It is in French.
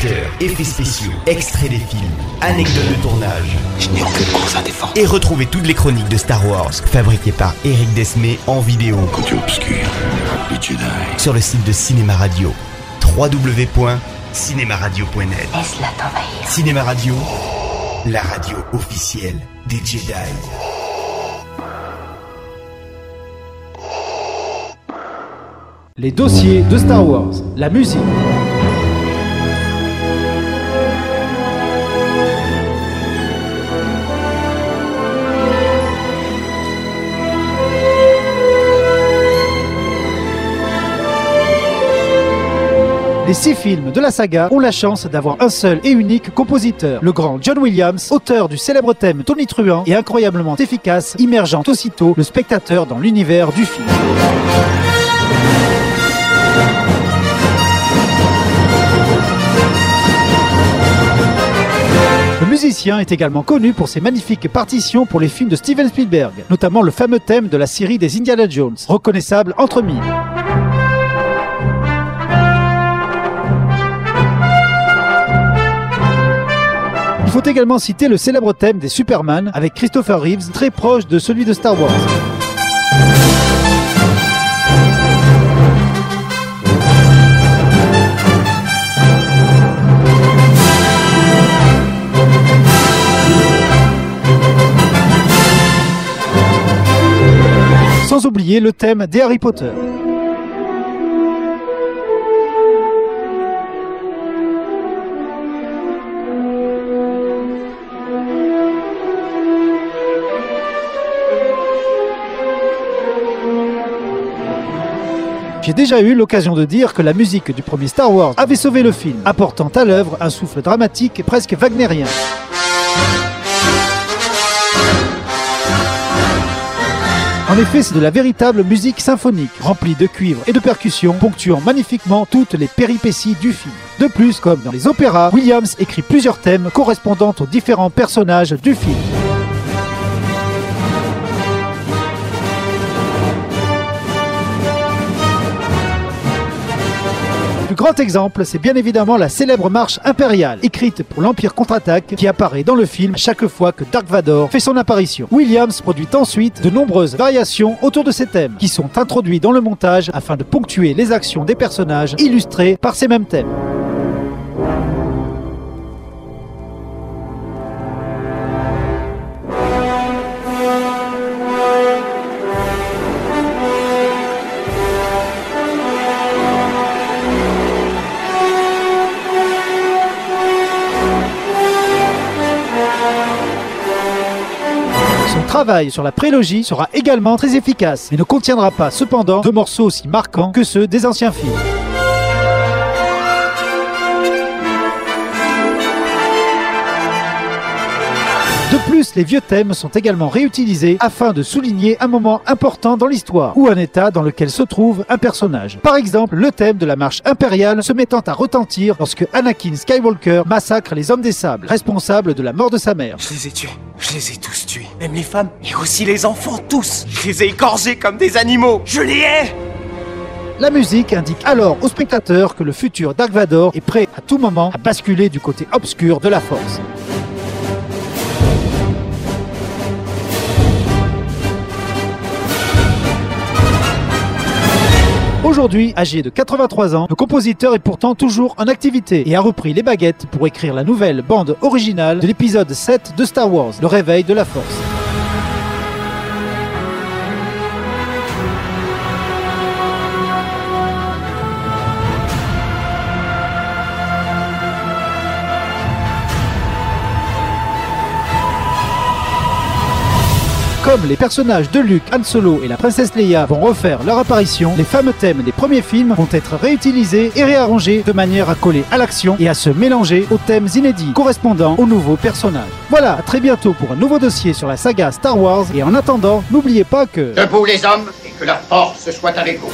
acteurs, effets spéciaux, extraits des films, anecdotes de tournage. Je n'ai aucune cause à défendre. Et retrouvez toutes les chroniques de Star Wars fabriquées par Eric Desmé en vidéo Côté obscur, les Jedi. sur le site de Cinéma Radio. www.cinemaradio.net Laisse-la t'envahir. Cinéma Radio, la radio officielle des Jedi. Les dossiers de Star Wars, la musique. Les six films de la saga ont la chance d'avoir un seul et unique compositeur, le grand John Williams, auteur du célèbre thème Tony Truant et incroyablement efficace, immergeant aussitôt le spectateur dans l'univers du film. Le musicien est également connu pour ses magnifiques partitions pour les films de Steven Spielberg, notamment le fameux thème de la série des Indiana Jones, reconnaissable entre mille. Il faut également citer le célèbre thème des Superman avec Christopher Reeves, très proche de celui de Star Wars. Sans oublier le thème des Harry Potter. J'ai déjà eu l'occasion de dire que la musique du premier Star Wars avait sauvé le film, apportant à l'œuvre un souffle dramatique presque wagnérien. En effet, c'est de la véritable musique symphonique, remplie de cuivre et de percussions, ponctuant magnifiquement toutes les péripéties du film. De plus, comme dans les opéras, Williams écrit plusieurs thèmes correspondant aux différents personnages du film. Plus grand exemple, c'est bien évidemment la célèbre marche impériale, écrite pour l'Empire contre-attaque, qui apparaît dans le film chaque fois que Dark Vador fait son apparition. Williams produit ensuite de nombreuses variations autour de ces thèmes, qui sont introduits dans le montage afin de ponctuer les actions des personnages illustrés par ces mêmes thèmes. Travail sur la prélogie sera également très efficace, mais ne contiendra pas cependant de morceaux aussi marquants que ceux des anciens films. Plus, les vieux thèmes sont également réutilisés afin de souligner un moment important dans l'histoire ou un état dans lequel se trouve un personnage. Par exemple, le thème de la marche impériale se mettant à retentir lorsque Anakin Skywalker massacre les hommes des sables, responsables de la mort de sa mère. Je les ai tués. Je les ai tous tués. Même les femmes. Et aussi les enfants, tous. Je les ai égorgés comme des animaux. Je les hais La musique indique alors au spectateur que le futur Dark Vador est prêt à tout moment à basculer du côté obscur de la force. Aujourd'hui, âgé de 83 ans, le compositeur est pourtant toujours en activité et a repris les baguettes pour écrire la nouvelle bande originale de l'épisode 7 de Star Wars, Le réveil de la force. Comme les personnages de Luke, Han Solo et la princesse Leia vont refaire leur apparition, les fameux thèmes des premiers films vont être réutilisés et réarrangés de manière à coller à l'action et à se mélanger aux thèmes inédits correspondant aux nouveaux personnages. Voilà, à très bientôt pour un nouveau dossier sur la saga Star Wars et en attendant, n'oubliez pas que... Debout les hommes et que la force soit avec vous.